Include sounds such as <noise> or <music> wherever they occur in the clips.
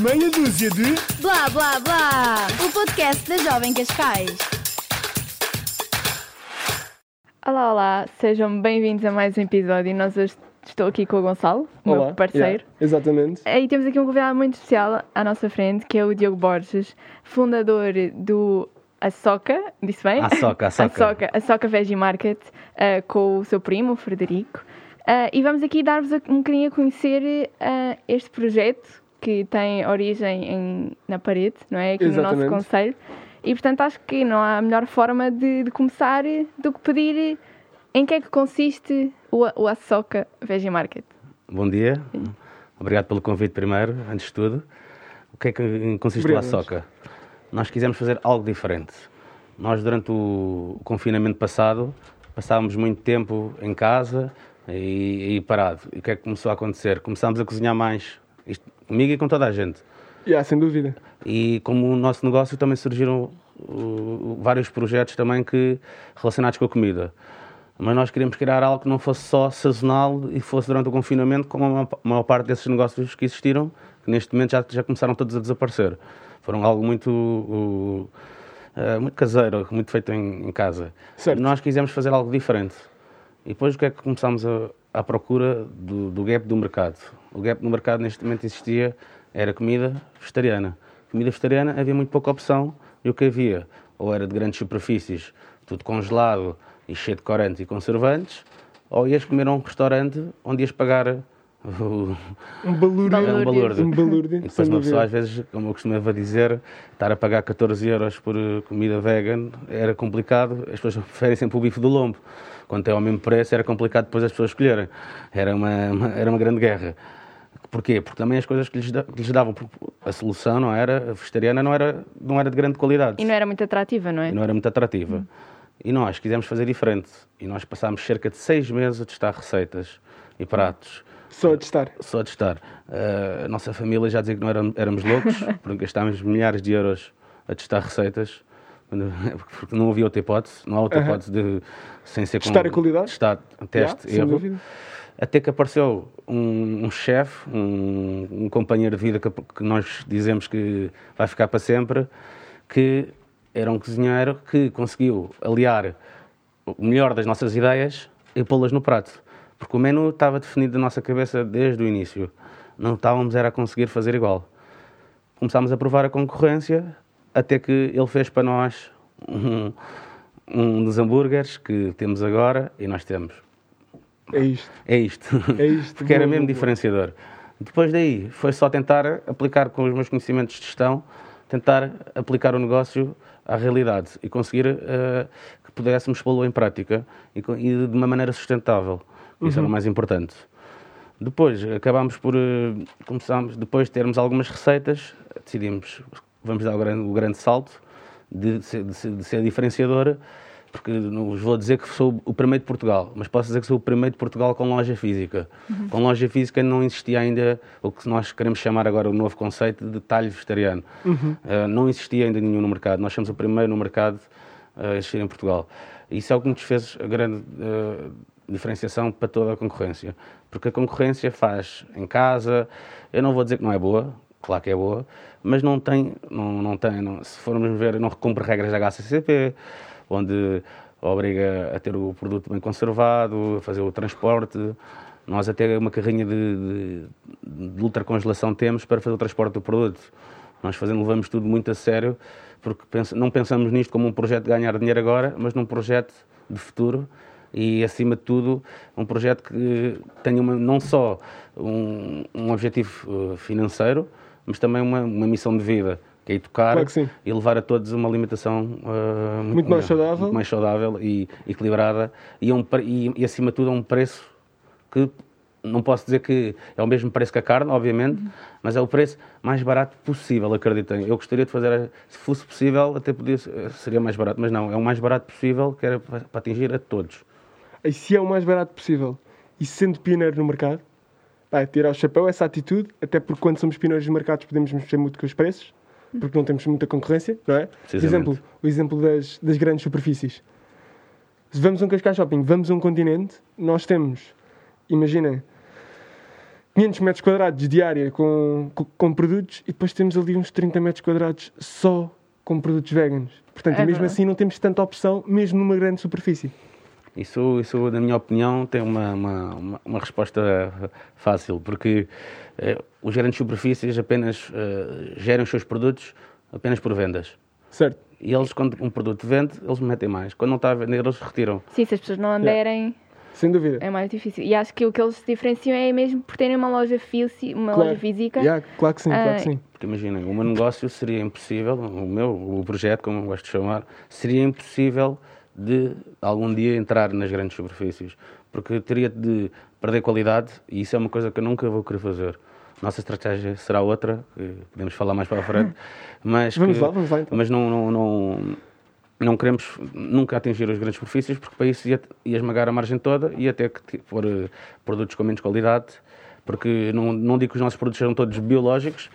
Meia dúzia de. Blá blá blá! O podcast da Jovem Cascais. Olá, olá, sejam bem-vindos a mais um episódio. Nós hoje estou aqui com o Gonçalo, Olá. meu parceiro. Yeah, exatamente. E temos aqui um convidado muito especial à nossa frente, que é o Diogo Borges, fundador do Açoca, disse bem? Açoca, Açoca. Açoca, Açoca Veggie Market, eh, com o seu primo, o Frederico. Eh, e vamos aqui dar-vos um bocadinho a conhecer eh, este projeto, que tem origem em- na parede, não é? Aqui no nosso Exatamente. conselho. E portanto acho que não há melhor forma de, de começar do que pedir em que é que consiste o, o Açoca Veggie Market. Bom dia. Obrigado pelo convite primeiro, antes de tudo. O que é que consiste Obrigado. o Açoca? Nós quisemos fazer algo diferente. Nós, durante o confinamento passado, passávamos muito tempo em casa e, e parado. E o que é que começou a acontecer? Começámos a cozinhar mais, isto, comigo e com toda a gente. Yeah, sem dúvida. E como o nosso negócio também surgiram uh, vários projetos também que relacionados com a comida. Mas nós queríamos criar algo que não fosse só sazonal e fosse durante o confinamento, como a maior- parte desses negócios que existiram, que neste momento já, já começaram todos a desaparecer. Foram algo muito, uh, uh, muito caseiro, muito feito em, em casa. Certo. Nós quisemos fazer algo diferente. E depois o que é que começámos a, à procura do, do gap do mercado? O gap do mercado neste momento existia, era comida vegetariana. Comida vegetariana havia muito pouca opção e o que havia? Ou era de grandes superfícies, tudo congelado e cheio de corantes e conservantes, ou ias comer a um restaurante onde ias pagar o, Um balúrdio. Balúrdio. um balúrdio. Um balúrdio. E depois uma pessoa, às vezes, como eu costumava dizer, estar a pagar 14 euros por eh, comida vegan era complicado. As pessoas preferem sempre o bife do lombo. Quando tem ao mesmo preço, era complicado depois as pessoas escolherem. Era uma, uma- era uma grande guerra. Porquê? Porque também as coisas que lhes, da- que lhes davam, a solução não era, a vegetariana não era, não era de grande qualidade E não era muito atrativa, não é? e não era muito atrativa. E nós quisemos fazer diferente. E nós passámos cerca de seis meses a testar receitas e pratos Só a testar. só de estar. Uh, a nossa família já dizia que não éramos, éramos loucos, <laughs> porque gastámos milhares de euros a testar receitas, <laughs> porque não havia outra hipótese, não há outra Aham. hipótese de, sem ser com- Testar a qualidade? Testar, teste, Yeah, sem erro. dúvida. Até que apareceu um, um chefe, um, um companheiro de vida que, que nós dizemos que vai ficar para sempre, que era um cozinheiro que conseguiu aliar o melhor das nossas ideias e pô-las no prato. Porque o menu estava definido na nossa cabeça desde o início. Não estávamos era a conseguir fazer igual. Começámos a provar a concorrência, até que ele fez para nós um, um dos hambúrgueres que temos agora e nós temos. É isto. É isto. É isto. <laughs> Porque era mesmo diferenciador. Depois daí, foi só tentar aplicar com os meus conhecimentos de gestão, tentar aplicar o negócio à realidade e conseguir eh, que pudéssemos pô-lo em prática e, e de uma maneira sustentável. Isso Uhum. era o mais importante. Depois, acabámos por. eh, começámos, depois de termos algumas receitas, decidimos, vamos dar o grande, o grande salto de ser, de de ser diferenciador, porque não vos vou dizer que sou o primeiro de Portugal, mas posso dizer que sou o primeiro de Portugal com loja física. Com loja física não existia ainda o que nós queremos chamar agora o novo conceito de talho vegetariano. Eh, não existia ainda nenhum no mercado. Nós somos o primeiro no mercado eh, a existir em Portugal. Isso é o que nos fez a grande eh, diferenciação para toda a concorrência. Porque a concorrência faz em casa, eu não vou dizer que não é boa, claro que é boa, mas não tem, não, não tem não- se formos ver, não cumpre regras da HACCP, onde obriga a ter o produto bem conservado, a fazer o transporte. Nós até uma carrinha de, de, de ultracongelação temos para fazer o transporte do produto. Nós fazendo, levamos tudo muito a sério, porque pensa- não pensamos nisto como um projeto de ganhar dinheiro agora, mas num projeto de futuro e, acima de tudo, um projeto que tenha uma, não só um, um objetivo eh, financeiro, mas também uma, uma missão de vida, que é educar Claro que e levar a todos uma alimentação eh, Muito mais melhor, saudável. muito mais saudável e equilibrada e, a um e, e, acima de tudo, a um preço que não posso dizer que é o mesmo preço que a carne, obviamente, mas é o preço mais barato possível, acreditem. Eu gostaria de fazer, se fosse possível, até podia, ser- seria mais barato, mas não, é o mais barato possível, que era para para atingir a todos. E se é o mais barato possível e sendo pioneiro no mercado, pá, tirar o chapéu, essa atitude, até porque quando somos pioneiros nos mercados podemos mexer muito com os preços, porque não temos muita concorrência, não é? Por exemplo, o exemplo das, das grandes superfícies. Se vamos a um Cascais Shopping, vamos a um continente, nós temos, imaginem, 500 metros quadrados de área com, com, com produtos e depois temos ali uns 30 metros quadrados só com produtos veganos. Portanto, É mesmo verdade. assim não temos tanta opção, mesmo numa grande superfície. Isso, isso, na minha opinião, tem uma, uma, uma- resposta fácil, porque eh, os grandes superfícies apenas eh, gerem os seus produtos apenas por vendas. Certo? E eles, quando um produto vende, eles metem mais. Quando não está a vender, eles retiram. Sim, se as pessoas não anderem, Sem dúvida. é mais difícil. E acho que o que eles se diferenciam é mesmo por terem uma loja, físi- uma Claro. loja física. Yeah, claro que sim, claro que Ah, sim. Porque imaginem, o meu negócio seria impossível, o meu, o projeto, como eu gosto de chamar, seria impossível de algum dia entrar nas grandes superfícies. Porque teria de perder qualidade e isso é uma coisa que eu nunca vou querer fazer. Nossa estratégia será outra, podemos falar mais para a frente. <laughs> Mas Vamos que- lá, vamos lá, então. Mas não, não, não, não queremos nunca atingir as grandes superfícies porque para isso ia, ia esmagar a margem toda e até que pôr eh, produtos com menos qualidade. Porque não, não digo que os nossos produtos sejam todos biológicos,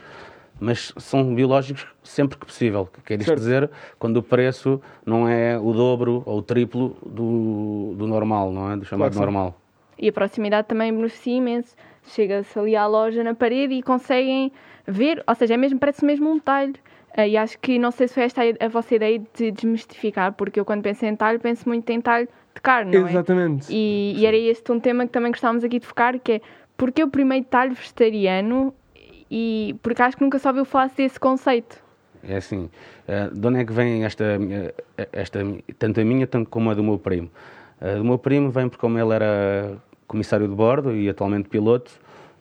mas são biológicos sempre que possível. Que Quer isto dizer quando o preço não é o dobro ou o triplo do, do normal, não é? Do chamado Claro normal. E a proximidade também beneficia imenso. Chega-se ali à loja na parede e conseguem ver, ou seja, é mesmo, parece mesmo um talho. Ah, E acho que não sei se foi esta a vossa ideia de desmistificar, porque eu quando penso em talho, penso muito em talho de carne, não é? Exatamente. E, e era este um tema que também gostávamos aqui de focar, que é porque o primeiro talho vegetariano e porque acho que nunca só ouviu falar desse conceito. É assim, eh, de onde é que vem esta, minha- esta tanto a minha tanto como a do meu primo? A do meu primo vem porque como ele era comissário de bordo e atualmente piloto,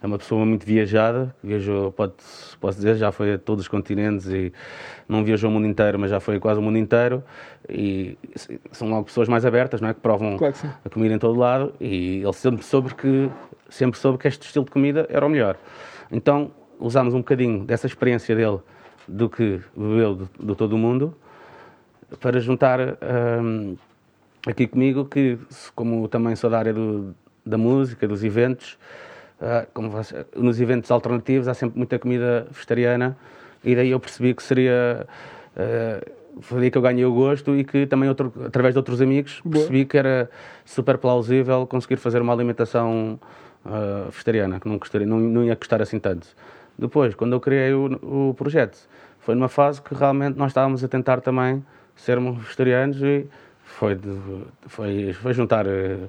é uma pessoa muito viajada, viajou, pode, posso dizer, já foi a todos os continentes e não viajou o mundo inteiro, mas já foi quase o mundo inteiro e são logo pessoas mais abertas, não é? Que provam Claro que a comida em todo lado e ele sempre soube que sempre soube que este estilo de comida era o melhor. Então usámos um bocadinho dessa experiência dele do que bebeu do, do todo o mundo para juntar hum, aqui comigo que como também sou da área do- da música, dos eventos, ah, como você- nos eventos alternativos há sempre muita comida vegetariana e daí eu percebi que seria ah, foi daí que eu ganhei o gosto e que também outro- através de outros amigos Boa. percebi que era super plausível conseguir fazer uma alimentação ah, vegetariana, que não, custaria, não, não ia custar assim tanto. Depois, quando eu criei o, o projeto, foi numa fase que realmente nós estávamos a tentar também sermos vegetarianos e foi, foi, foi juntar eh,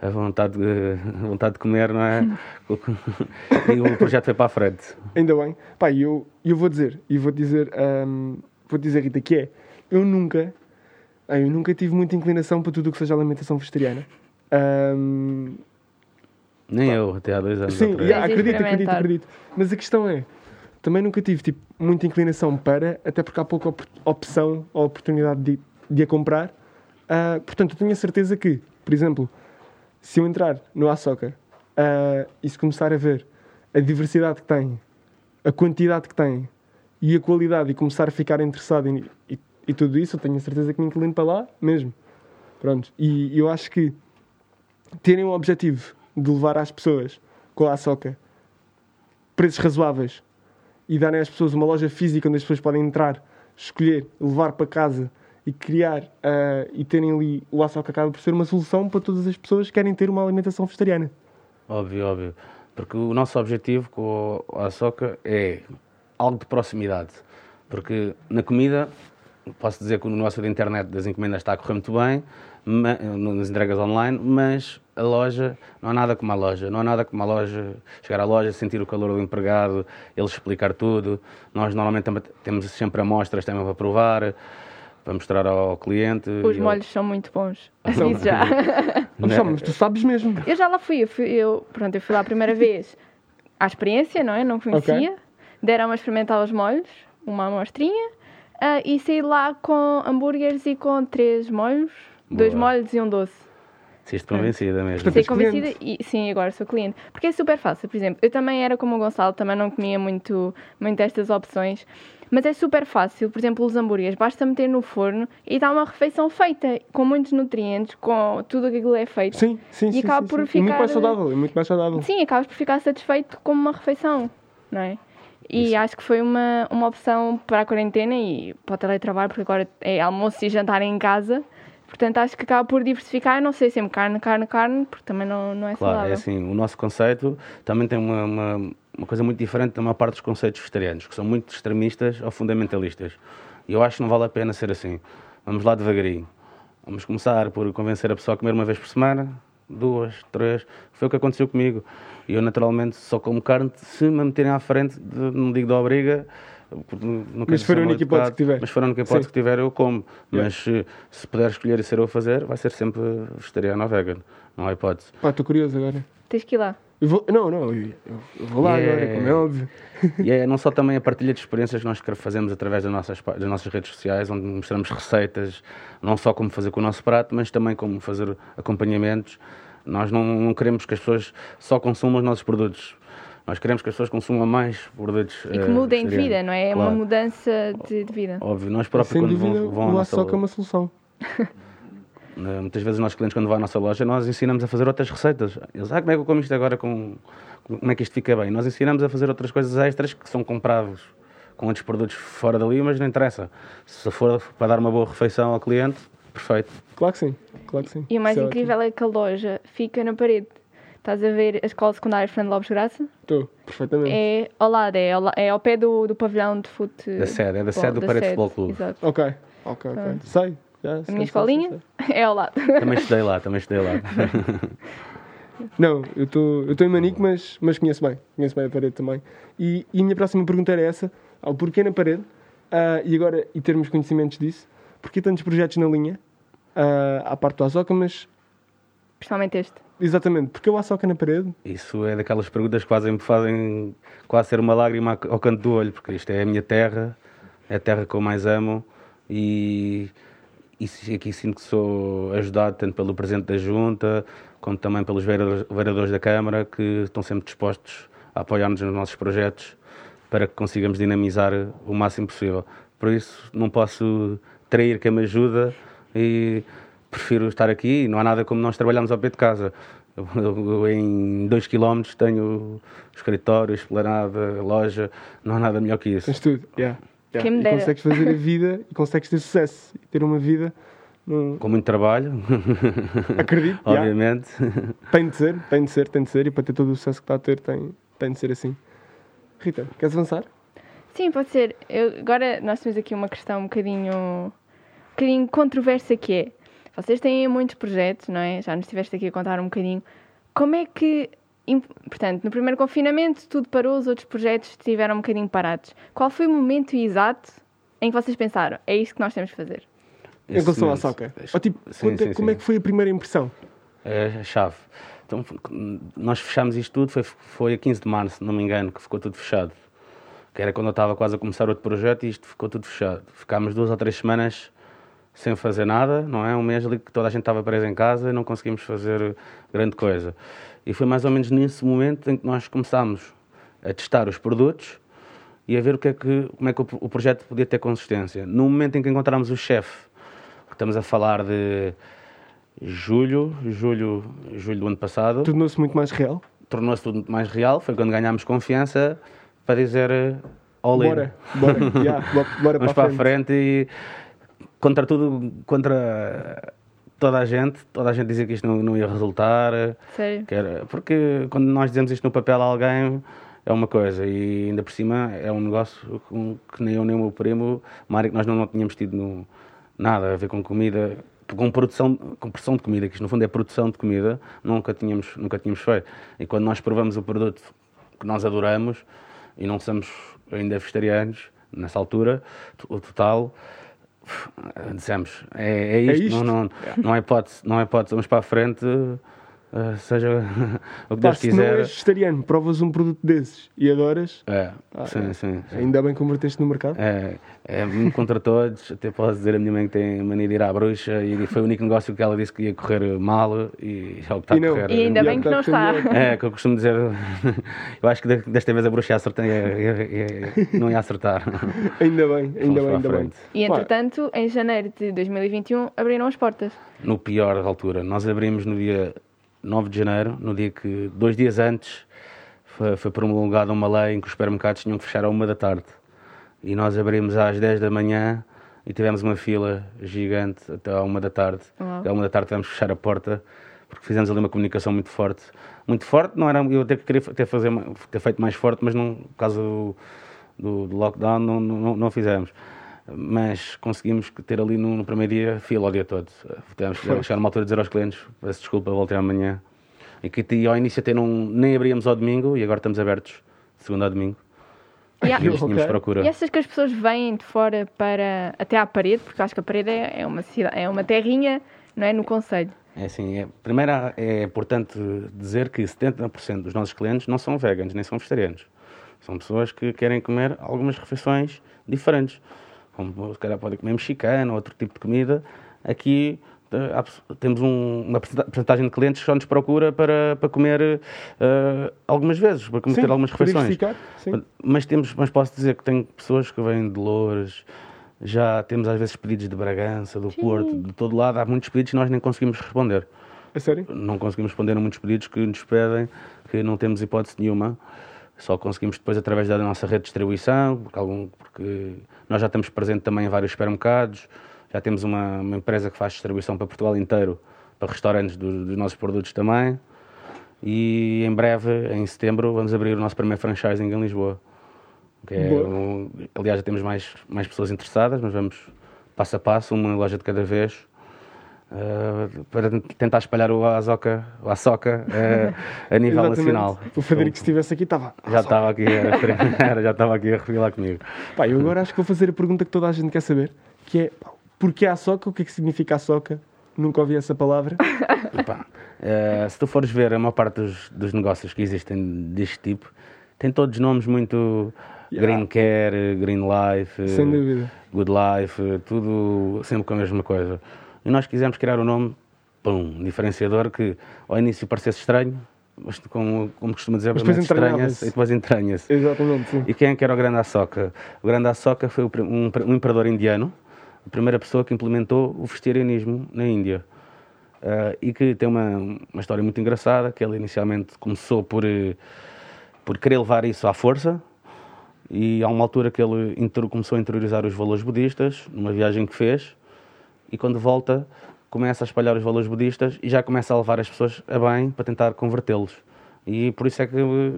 a vontade de, a vontade de comer, não é? <laughs> e o projeto foi para a frente. Ainda bem. Pá, eu, eu vou dizer, e vou dizer, hum, vou dizer, Rita, que é, eu nunca, ah, eu nunca tive muita inclinação para tudo o que seja alimentação vegetariana. Hum, Nem eu, até há dois anos sim, atrás. yeah, acredito, acredito, acredito. Mas a questão é, também nunca tive tipo, muita inclinação para, até porque há pouca op- opção ou oportunidade de, de a comprar. Ah, portanto, eu tenho a certeza que, por exemplo, se eu entrar no Açoka ah, e se começar a ver a diversidade que tem, a quantidade que tem e a qualidade e começar a ficar interessado em, e, e tudo isso, eu tenho a certeza que me inclino para lá mesmo. Pronto. E eu acho que terem o objetivo de levar às pessoas com a Açoka preços razoáveis e darem às pessoas uma loja física onde as pessoas podem entrar, escolher, levar para casa e criar ah, e terem ali o Açoka acaba por ser uma solução para todas as pessoas que querem ter uma alimentação vegetariana. Óbvio, óbvio. Porque o nosso objetivo com a Açoka é algo de proximidade. Porque na comida, posso dizer que o negócio da internet das encomendas está a correr muito bem, ma- nas entregas online, mas a loja, não há nada como a loja. Não há nada como a loja, chegar à loja, sentir o calor do empregado, ele explicar tudo. Nós normalmente também temos sempre amostras também para provar, para mostrar ao cliente. Os molhos são muito bons. <laughs> Isso já. Mas, mas tu sabes mesmo. Eu já lá fui, eu, fui, eu, pronto, eu fui lá a primeira <laughs> vez à experiência, não é? Não conhecia. Deram-me a experimentar os molhos, uma amostrinha, ah, e saí lá com hambúrgueres e com três molhos, dois Boa. molhos e um doce. Saíste convencida mesmo. És convencida e sim, agora sou cliente. Porque é super fácil, por exemplo, eu também era como o Gonçalo, também não comia muito, muito estas opções. Mas é super fácil, por exemplo, os hambúrgueres, basta meter no forno e dá uma refeição feita, com muitos nutrientes, com tudo aquilo que é feito. Sim, sim, E sim. acaba sim, por sim. E muito ficar- mais saudável, e muito mais saudável. Sim, acabas por ficar satisfeito com uma refeição, não é? E Isso. acho que foi uma, uma opção para a quarentena e para o teletrabalho, porque agora é almoço e jantar em casa. Portanto, acho que acaba por diversificar, não sei, sempre carne, carne, carne, porque também não, não é Claro, saudável. é assim, o nosso conceito também tem uma, uma, uma coisa muito diferente da maior parte dos conceitos vegetarianos, que são muito extremistas ou fundamentalistas. E eu acho que não vale a pena ser assim. Vamos lá devagarinho. Vamos começar por convencer a pessoa a comer uma vez por semana, duas, três. Foi o que aconteceu comigo. E eu, naturalmente, só como carne se me meterem à frente, de- não digo da obriga. Mas se for a única hipótese que tiver. Mas for a única hipótese Sim. que tiver, eu como. Yeah. Mas se, se puder escolher e ser eu a fazer, vai ser sempre vegetariano ou vegan. Não há hipótese. Pá, estou curioso agora. Tens que ir lá. Eu vou- não, não, eu, eu vou lá Yeah. agora, como é óbvio. <laughs> E é não só também a partilha de experiências que nós fazemos através das nossas, das nossas redes sociais, onde mostramos receitas, não só como fazer com o nosso prato, mas também como fazer acompanhamentos. Nós não, não queremos que as pessoas só consumam os nossos produtos. Nós queremos que as pessoas consumam mais produtos. E que eh, mudem de vida, não é? É uma Claro. mudança de, de vida. Óbvio, nós próprios Sem quando dúvida, vão, vão à o açoca é uma solução. <laughs> eh, muitas vezes os nossos clientes quando vão à nossa loja, nós ensinamos a fazer outras receitas. Eles, ah, como é que eu como isto agora com... Como é que isto fica bem? Nós ensinamos a fazer outras coisas extras que são comprados com outros produtos fora dali, mas não interessa. Se for para dar uma boa refeição ao cliente, perfeito. Claro que sim, claro que sim. E o mais Isso é incrível é que a loja fica na parede. Estás a ver a escola secundária Fernando Lopes Graça? Estou, perfeitamente. É ao lado, é ao, é ao pé do, do pavilhão de fute. Da sede, é da sede do Parede Futebol Clube. Exato. Ok, ok, ok. Pronto. Sei. Já, A minha escolinha é ao lado. Também estudei lá, também estudei lá. <laughs> Não, eu estou eu estou em Manique, mas, mas conheço bem. Conheço bem a parede também. E, e a minha próxima pergunta era essa: ao porquê na parede? ah, e agora, e termos conhecimentos disso, porquê tantos projetos na linha? ah, à parte do Azoka, mas Principalmente este. exatamente, porque o Azoka na parede? Isso é daquelas perguntas que quase me fazem quase ser uma lágrima ao canto do olho, porque isto é a minha terra, é a terra que eu mais amo e, e aqui sinto que sou ajudado tanto pelo Presidente da Junta como também pelos vereadores da Câmara que estão sempre dispostos a apoiar-nos nos nossos projetos para que consigamos dinamizar o máximo possível. Por isso não posso trair quem me ajuda e prefiro estar aqui. Não há nada como nós trabalhamos ao pé de casa. Eu, em 2 km tenho escritório, esplanada, loja, não há nada melhor que isso. Tens tudo. Yeah. Yeah. Quem me E consegues fazer a vida e <laughs> consegues ter sucesso e ter uma vida. num- Com muito trabalho, <laughs> Acredito, yeah. obviamente. tem de ser, tem de ser, tem de ser, e para ter todo o sucesso que está a ter, tem, tem de ser assim. Rita, queres avançar? Sim, pode ser. Eu- agora nós temos aqui uma questão um bocadinho, um bocadinho controversa que é. Vocês têm muitos projetos, não é? Já nos estiveste aqui a contar um bocadinho. Como é que. Portanto, no primeiro confinamento tudo parou, os outros projetos estiveram um bocadinho parados. Qual foi o momento exato em que vocês pensaram, é isto que nós temos de fazer? em relação à soccer. Ou, tipo, Sim, conta sim, como sim. é que foi a primeira impressão? É a chave. Então, nós fechámos isto tudo, foi, foi a 15 de março, não me engano, que ficou tudo fechado. Que era quando eu estava quase a começar outro projeto e isto ficou tudo fechado. Ficámos duas ou três semanas sem fazer nada, não é? Um mês ali que toda a gente estava presa em casa e não conseguimos fazer grande coisa. E foi mais ou menos nesse momento em que nós começámos a testar os produtos e a ver o que é que, como é que o, o projeto podia ter consistência. No momento em que encontramos o chefe, estamos a falar de julho, julho, julho do ano passado, Tornou-se muito mais real? tornou-se tudo muito mais real. Foi quando ganhámos confiança para dizer eh, all in. Bora, bora, <laughs> yeah, bo- bora Vamos para para a frente e contra tudo, contra toda a gente, toda a gente dizia que isto não, não ia resultar. Sério? que era- porque quando nós dizemos isto no papel a alguém é uma coisa e ainda por cima é um negócio que nem eu nem o meu primo, uma área que nós não, não tínhamos tido no- nada a ver com comida, com produção, com produção de comida, que isto no fundo é produção de comida, nunca tínhamos, nunca tínhamos feito. E quando nós provamos o produto que nós adoramos e não somos ainda vegetarianos nessa altura, o total dissemos, é, é isto, isto? Não, não, não é hipótese, não é hipótese, vamos para a frente, eh, seja <laughs> o que Pá, Deus se não quiser. és vegetariano, provas um produto desses e adoras, É, Ah, sim, é. sim, sim. ainda bem que converteste no mercado. É, é contra todos, <laughs> até posso dizer a minha mãe que tem mania de ir à bruxa e foi o único negócio que ela disse que ia correr mal e é o que está E a não. correr. E ainda bem que não está. É, que eu costumo dizer, <laughs> eu acho que de- desta vez a bruxa ia acertar, ia- ia- ia- não ia acertar. Ainda bem, ainda Fomos bem, a ainda bem. E entretanto, em janeiro de 2021, abriram as portas. no pior altura. Nós abrimos no dia 9 de janeiro, no dia que, dois dias antes, foi, foi promulgada uma lei em que os supermercados tinham que fechar à uma da tarde. E nós abrimos às 10 da manhã e tivemos uma fila gigante até à uma da tarde. Até à uma da tarde tivemos que fechar a porta porque fizemos ali uma comunicação muito forte. Muito forte, não era, eu até queria ter, fazer, ter feito mais forte, mas não, por causa do, do, do lockdown não, não, não fizemos. Mas conseguimos ter ali no, no primeiro dia fila o dia todo. Tivemos que chegar numa altura de dizer aos clientes: peço desculpa, voltei amanhã. E que e ao início até não, nem abríamos ao domingo e agora estamos abertos de segunda a domingo. E há- E nós tínhamos Ok. procura. E achas que as pessoas vêm de fora para até à parede? Porque acho que a parede é, é uma cidade, é uma terrinha, não é? No Conselho. É assim, é, primeiro é importante dizer que 70% dos nossos clientes não são veganos nem são vegetarianos. São pessoas que querem comer algumas refeições diferentes. Como se calhar podem comer mexicano, outro tipo de comida. Aqui eh, temos um- uma porcentagem de clientes que só nos procura para, para comer eh, algumas vezes, para comer Sim, algumas refeições. sim. Mas, temos, mas posso dizer que tem pessoas que vêm de Loures, já temos às vezes pedidos de Bragança, do Porto, de todo lado. Há muitos pedidos que nós nem conseguimos responder A sério? não conseguimos responder a muitos pedidos que nos pedem, que não temos hipótese nenhuma. Só conseguimos depois através da nossa rede de distribuição, porque, algum, porque nós já estamos presente também em vários supermercados, já temos uma, uma empresa que faz distribuição para Portugal inteiro, para restaurantes do- dos nossos produtos também. E em breve, em setembro, vamos abrir o nosso primeiro franchising em Lisboa. Que é um- aliás, já temos mais, mais pessoas interessadas, mas vamos passo a passo, uma loja de cada vez. Uh, para tentar espalhar o Azoka, o Açoca uh, a <laughs> nível Exatamente. nacional. O Frederico, se estivesse aqui, estava. Já estava aqui, era, <laughs> já estava aqui a revelar comigo. Pá, eu agora acho que vou fazer a pergunta que toda a gente quer saber, que é pá, porquê a soca? O que é que significa a soca? Nunca ouvi essa palavra. <laughs> Uh, se tu fores ver a maior parte dos, dos negócios que existem deste tipo, tem todos nomes muito Yeah. Green Care, Green Life. Good Life, tudo sempre com a mesma coisa. E nós quisemos criar um nome, pum, diferenciador que ao início parecesse estranho, mas como, como costuma dizer, Mas depois estranha-se e depois entranha-se. Exatamente, sim. E quem é que era o Grande Ashoka? O Grande Ashoka foi um, um imperador indiano, a primeira pessoa que implementou o vegetarianismo na Índia. Ah, e que tem uma, uma história muito engraçada, que ele inicialmente começou por, eh, por querer levar isso à força, e há uma altura que ele começou a interiorizar os valores budistas, numa viagem que fez, e quando volta começa a espalhar os valores budistas e já começa a levar as pessoas a bem para tentar convertê-los. E por isso é que,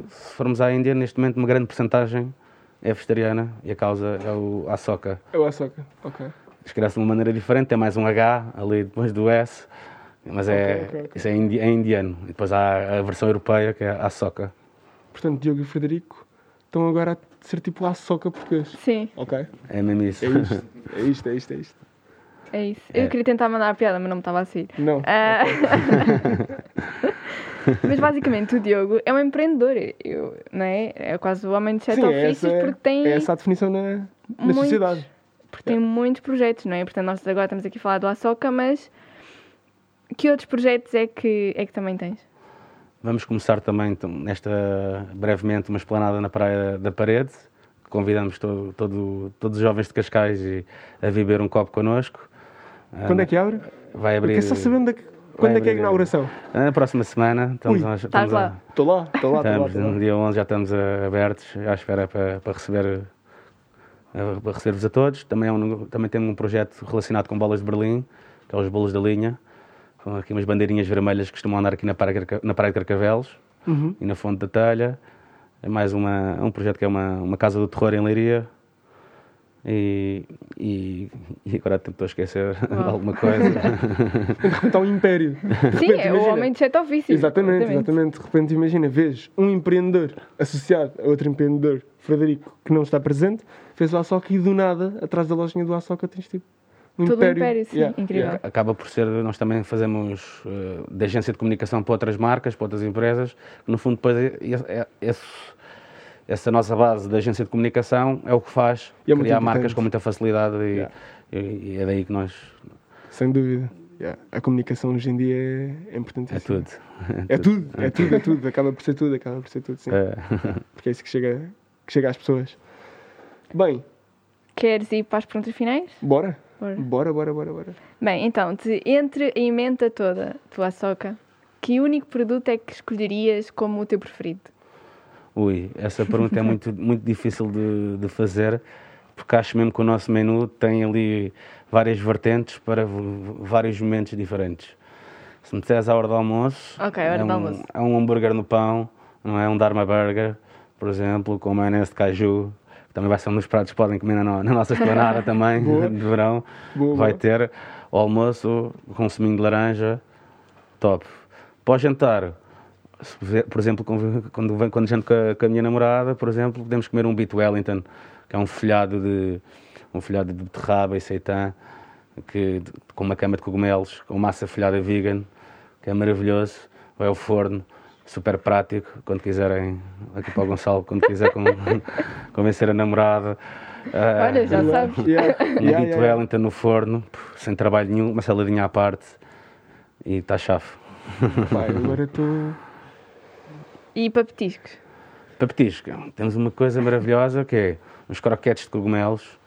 se formos à Índia, neste momento uma grande porcentagem é vegetariana e a causa é o Asoka. É o açoca. Ok. Escreve-se de uma maneira diferente, tem mais um H ali depois do S, mas é, Ok, ok, ok. Isso é, indi- é indiano. E depois há a versão europeia que é Asoka. Portanto, Diogo e Frederico estão agora a ser tipo a soca português. Sim, Ok? É mesmo isso. É isto, é isto, é isto, é isto. É isso. É. Eu queria tentar mandar a piada, mas não me estava a sair. Não. Ah, <laughs> mas basicamente o Diogo é um empreendedor, eu, não é? É quase o homem de sete Sim, é ofícios essa, porque tem, é essa a definição na, na Muitos. sociedade. porque tem muitos projetos, não é? Portanto, nós agora estamos aqui a falar do Açoca, mas que outros projetos é que, é que também tens? Vamos começar também então, nesta brevemente uma esplanada na Praia da Parede. Convidamos todo, todo- todos os jovens de Cascais e- a beber um copo connosco. Quando é que abre? Vai abrir. quero só é que, quando é que é a inauguração. Na próxima semana. Estamos, Ui, a- Estás estamos a- lá? Estou lá, estou lá, estou lá. Estamos, estou lá. no dia 11 já estamos abertos à espera para, para receber eh, para receber-vos a todos. Também, é um, também temos um projeto relacionado com bolas de Berlim, que é os bolos da linha. Com aqui umas bandeirinhas vermelhas que costumam andar aqui na Praia, na praia de Carcavelos Uhum. e na Fonte da Telha. É mais uma, é um projeto que é uma, uma casa do terror em Leiria. E, e, e agora estou a esquecer de Uau. <laughs> alguma coisa. De repente há um império. Sim, repente, é o homem de sete ofícios. Exatamente, exatamente. De repente, imagina, vês um empreendedor associado a outro empreendedor, Frederico, que não está presente, fez o Açoca e do nada, atrás da lojinha do Açoca, tens tipo um Todo um império. império, sim, incrível. Acaba por ser, nós também fazemos eh, de agência de comunicação para outras marcas, para outras empresas, que no fundo depois é- é- é- esse- essa nossa base de agência de comunicação é o que faz E é criar marcas com muita facilidade e, Yeah. e- e é daí que nós... Sem dúvida. Yeah. A comunicação hoje em dia é, é importante. é tudo. É tudo, é tudo, é tudo. Acaba por ser tudo, acaba por ser tudo, sim. É. <laughs> Porque é isso que chega, que chega às pessoas. Bem, Queres ir para as perguntas finais? bora? Bora. Bora, bora, bora, bora. Bem, então, de- entre a emenda toda, tua açoca, que único produto é que escolherias como o teu preferido? Ui, essa pergunta é muito, <laughs> muito difícil de, de fazer porque acho mesmo que o nosso menu tem ali várias vertentes para vários momentos diferentes. Se me disseres a hora do almoço, Ok, hora é, um, almoço. é um hambúrguer no pão, não é um Dharma Burger, por exemplo, com maionese de caju, que também vai ser um dos pratos que podem comer na, na nossa esplanada <laughs> também, <laughs> de verão. Boa, vai boa. ter o almoço com um suminho de laranja, top. Para o jantar, se vê- por exemplo, com- quando, vem, quando janto com a, com a minha namorada, por exemplo, podemos comer um beef wellington, que é um folhado de um folhado de beterraba e seitã, que, com uma cama de cogumelos, com massa folhada vegan, que é maravilhoso, vai ao forno, super prático, quando quiserem, aqui para o Gonçalo, quando quiser con- <laughs> convencer a namorada. ah, Olha, já sabes. Yeah, um yeah, beef yeah. wellington no forno, sem trabalho nenhum, uma saladinha à parte e está chave. Pai, agora estou. E para petiscos? Para petisco, temos uma coisa maravilhosa que é uns croquetes de cogumelos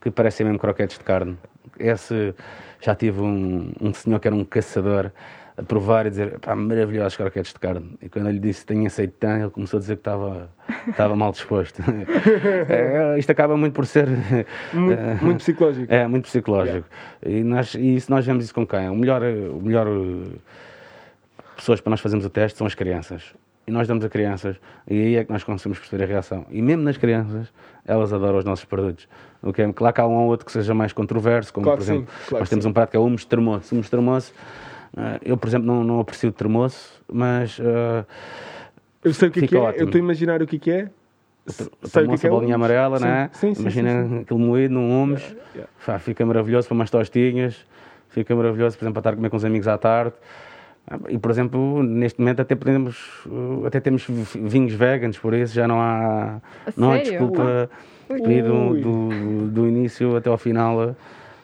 que parecem mesmo croquetes de carne. Esse, já tive um, um senhor que era um caçador a provar e dizer, pá, maravilhosos croquetes de carne. E quando eu lhe disse tinha aceitão, ele começou a dizer que estava, estava mal disposto. <laughs> É, isto acaba muito por ser... Muito, eh, muito psicológico. É, muito psicológico. E, nós, e isso nós vemos isso com quem? O melhor, o melhor pessoas para nós fazermos o teste são as crianças. E nós damos a crianças, e aí é que nós conseguimos perceber a reação. E mesmo nas crianças, elas adoram os nossos produtos. O que é, claro que há um ou outro que seja mais controverso, como Claro por que sim, exemplo, claro nós temos sim. um prato que é o humus termoço. Humus termoço, eh, eu, por exemplo, não, não aprecio o termoço, mas eh, Eu sei o que, é que é, ótimo. eu estou a imaginar o que, é que é. Sei o que, termoço, que é a bolinha amarela, sim, não é? Sim, sim, Imagina sim, aquele moído num humus, yeah. Pá, fica maravilhoso para umas tostinhas, fica maravilhoso, por exemplo, para estar a comer com os amigos à tarde. E, por exemplo, neste momento até podemos, até temos vi- vinhos veganos, por isso já não há, A não há desculpa ir do, do, do início até ao final.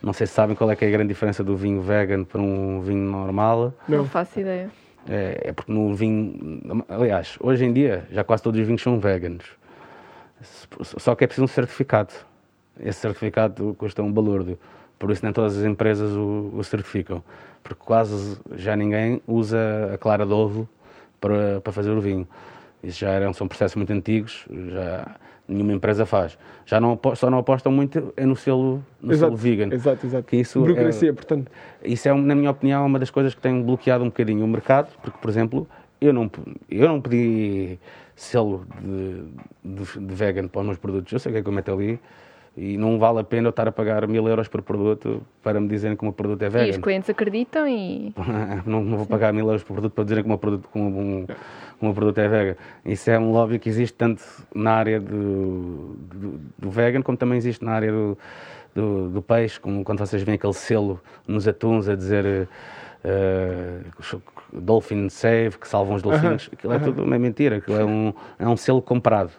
Não sei se sabem qual é que é a grande diferença do vinho vegan para um vinho normal. Não, Não. faço ideia. É, é porque no vinho. Aliás, hoje em dia já quase todos os vinhos são veganos. Só que é preciso um certificado. Esse certificado custa um balúrdio. Por isso nem todas as empresas o, o certificam. Porque quase já ninguém usa a clara de ovo para, para fazer o vinho. Isso já eram, são processos muito antigos, já nenhuma empresa faz. Já não, só não apostam muito é no selo, no selo vegan. Exato, exato. Que isso Burocracia, é- portanto. isso é, na minha opinião, uma das coisas que tem bloqueado um bocadinho o mercado, porque, por exemplo, eu não, eu não pedi selo de, de, de vegan para os meus produtos. Eu sei o que é que eu meto ali e não vale a pena eu estar a pagar mil euros por produto para me dizerem que o meu produto é E os vegan. clientes acreditam e. <laughs> não, não vou pagar mil euros por produto para dizerem que o meu produto, que um, um, produto é vegan. Isso é um lobby que existe tanto na área do, do, do vegan como também existe na área do, do, do peixe, como quando vocês veem aquele selo nos atuns a dizer eh, Dolphin Save, que salvam os golfinhos. Aquilo é tudo uma mentira, aquilo é um, é um selo comprado.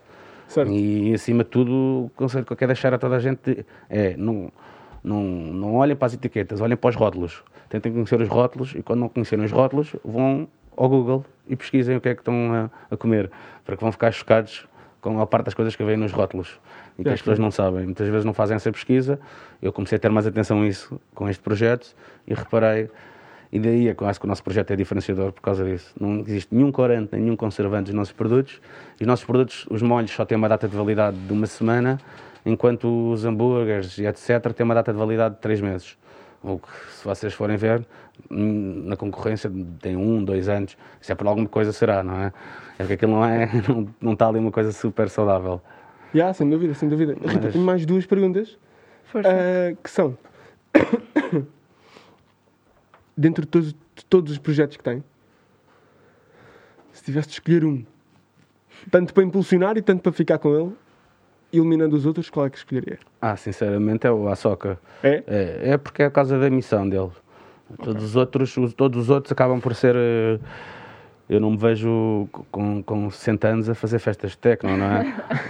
Certo. E acima de tudo, o conselho que eu quero deixar a toda a gente é não, não, não olhem para as etiquetas, olhem para os rótulos. Tentem conhecer os rótulos e quando não conhecerem os rótulos, vão ao Google e pesquisem o que é que estão a, a comer, para que vão ficar chocados com a parte das coisas que vêm nos rótulos e que É, as pessoas não sabem. Muitas vezes não fazem essa pesquisa. Eu comecei a ter mais atenção a isso com este projeto e reparei. E daí é que eu acho que o nosso projeto é diferenciador por causa disso. Não existe nenhum corante, nem nenhum conservante nos nossos produtos. E os nossos produtos, os molhos, só têm uma data de validade de uma semana, enquanto os hambúrgueres e etc. têm uma data de validade de três meses. O que, se vocês forem ver, hum, na concorrência tem um, dois anos. Se é por alguma coisa, será, não é? É porque aquilo não, é, <laughs> não, não está ali uma coisa super saudável. Já, sem dúvida, sem dúvida. Rita, Mas- tenho mais duas perguntas Força. ah, que são dentro de todos, de todos os projetos que tem, se tivesse de escolher um, tanto para impulsionar e tanto para ficar com ele, eliminando os outros, qual é que escolheria? Ah, sinceramente, é o Açoka. É? É, é porque é a causa da missão dele. Todos os outros, os- todos os outros acabam por ser. eh, Eu não me vejo com, com 60 anos a fazer festas de tecno, não é? <laughs>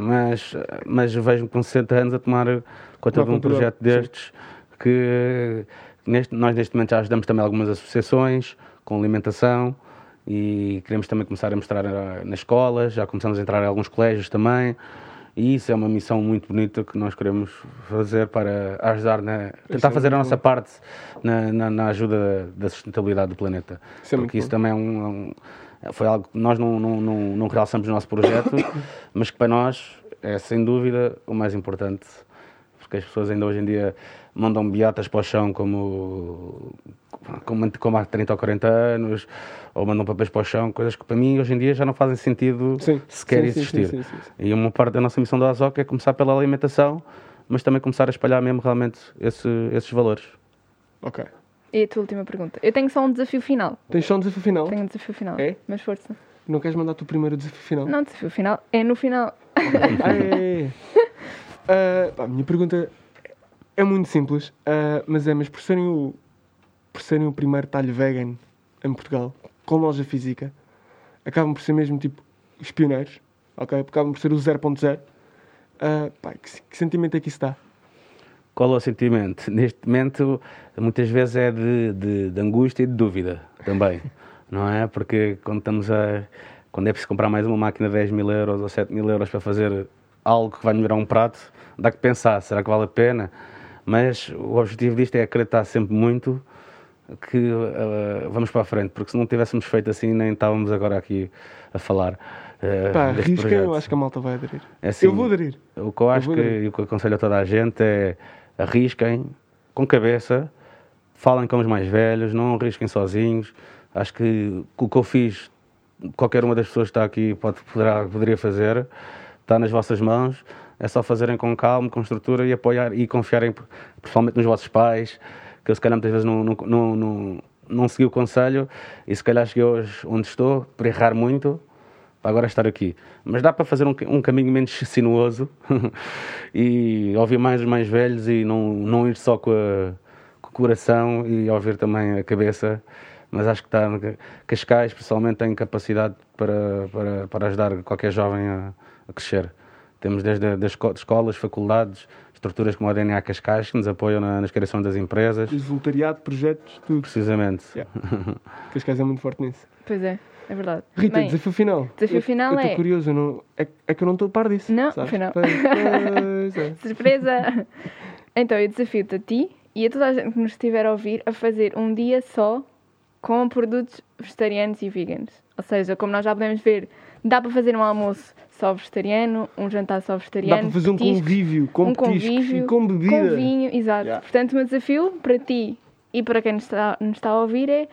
mas, mas vejo-me com 60 anos a tomar conta de um projeto sim. destes que neste, nós neste momento já ajudamos também algumas associações com alimentação e queremos também começar a mostrar eh, nas escolas, já começamos a entrar em alguns colégios também. E isso é uma missão muito bonita que nós queremos fazer para ajudar na. tentar é fazer a nossa bom. parte na, na, na ajuda da sustentabilidade do planeta. Isso é Porque isso bom. também é um, é um- foi algo que nós não, não, não, não realçamos no nosso projeto, mas que para nós é sem dúvida o mais importante porque as pessoas ainda hoje em dia mandam beatas para o chão como, como, como há 30 ou 40 anos, ou mandam papéis para o chão, coisas que para mim hoje em dia já não fazem sentido Sim, sequer sim, existir. sim, sim, sim, sim. E uma parte da nossa missão da ASOC é começar pela alimentação, mas também começar a espalhar mesmo realmente esse- esses valores. Ok. E a tua última pergunta. Eu tenho só um desafio final. Tens só um desafio final? Tenho um desafio final. É? Mas força. Não queres mandar o primeiro desafio final? Não, desafio final é no final. <laughs> <laughs> Ah, é, é, é. Pá, a minha pergunta é muito simples, ah, mas é, mas por serem, o, por serem o primeiro talho vegan em Portugal, com loja física, acabam por ser mesmo tipo os pioneiros, ok? Acabam por ser o 0.0. Ah, pá, que, que sentimento é que isso dá? Qual é o sentimento? Neste momento, muitas vezes é de, de- de angústia e de dúvida também, <laughs> não é? Porque quando estamos a. Quando é preciso comprar mais uma máquina de 10 mil euros ou 7 mil euros para fazer algo que vai melhorar um prato, dá que pensar, será que vale a pena? Mas o objetivo disto é acreditar sempre muito que eh, vamos para a frente, porque se não tivéssemos feito assim, nem estávamos agora aqui a falar. eh, Pá, arrisquem, projeto. eu acho que a malta vai aderir. É assim, eu vou aderir. O que eu acho vou que, e o que eu aconselho a toda a gente é arrisquem com cabeça, falem com os mais velhos, não arrisquem sozinhos. Acho que o que eu fiz, qualquer uma das pessoas que está aqui pode, poderá, poderia fazer, está nas vossas mãos. É só fazerem com calma, com estrutura e apoiar e confiarem principalmente nos vossos pais, que eu se calhar muitas vezes não, não, não, não, não segui o conselho e se calhar cheguei hoje onde estou por errar muito para agora estar aqui. Mas dá para fazer um, um caminho menos sinuoso <laughs> e ouvir mais os mais velhos e não, não ir só com, a- com o coração e ouvir também a cabeça. Mas acho que está, Cascais, pessoalmente, tem capacidade para, para, para ajudar qualquer jovem a, a crescer. Temos desde das esco- escolas, faculdades, estruturas como a DNA Cascais, que nos apoiam na, na criação das empresas. Fiz voluntariado, projetos, tudo. Precisamente. Yeah. <laughs> Cascais é muito forte nisso. Pois é, é verdade. Rita, Bem, desafio final. desafio Eu- final eu é- estou curioso, eu não, é, é que eu não estou a par disso. Não, sabes? afinal. Pois, pois é. <laughs> Surpresa! Então, eu desafio-te a ti e a toda a gente que nos estiver a ouvir a fazer um dia só com produtos vegetarianos e veganos. Ou seja, como nós já podemos ver, dá para fazer um almoço só vegetariano, um jantar só vegetariano. Dá para fazer um petiscos, convívio com um convívio e com bebida. Com vinho, exato. Yeah. Portanto, o meu desafio para ti e para quem nos está, nos está a ouvir é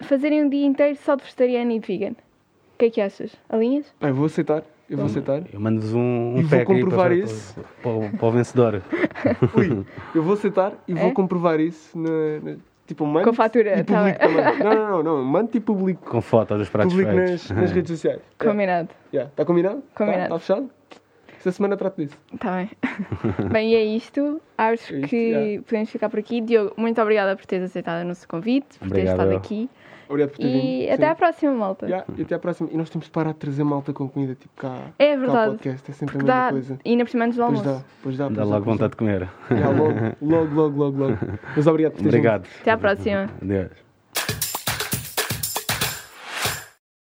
fazerem um dia inteiro só de vegetariano e de vegan. O que é que achas? Alinhas? Bem, vou aceitar, eu vou aceitar. Eu mando-vos um, E um vou pack aí comprovar para, isso. Para, para o- para o vencedor. <laughs> Ui, eu vou aceitar e vou É? comprovar isso na, na- tipo, mando Com fatura, e tá publico bem. também. Não, não, não, não, mando e publico, Com fotos dos pratos publico feitos. nas, nas redes sociais. Yeah. <laughs> Combinado. Yeah. Está combinado? Combinado. Está fechado? Esta semana trato disso. Está bem. <laughs> bem, e é isto. Acho É isto, que já. podemos ficar por aqui. Diogo, muito obrigada por teres aceitado o nosso convite, por teres Obrigado, estado eu. aqui. Obrigado por ter vindo. E até à próxima, malta. Yeah, e até à próxima. E nós temos de parar de trazer malta com comida tipo cá. É cá ao verdade. podcast. É sempre Porque a mesma dá. coisa. E ainda por cima antes do Pois almoço. dá, pois dá. Dá pois logo pois vontade de comer. Yeah, logo, logo, logo, logo, logo. <laughs> Mas obrigado por vindo. Obrigado. Até à próxima. Adeus.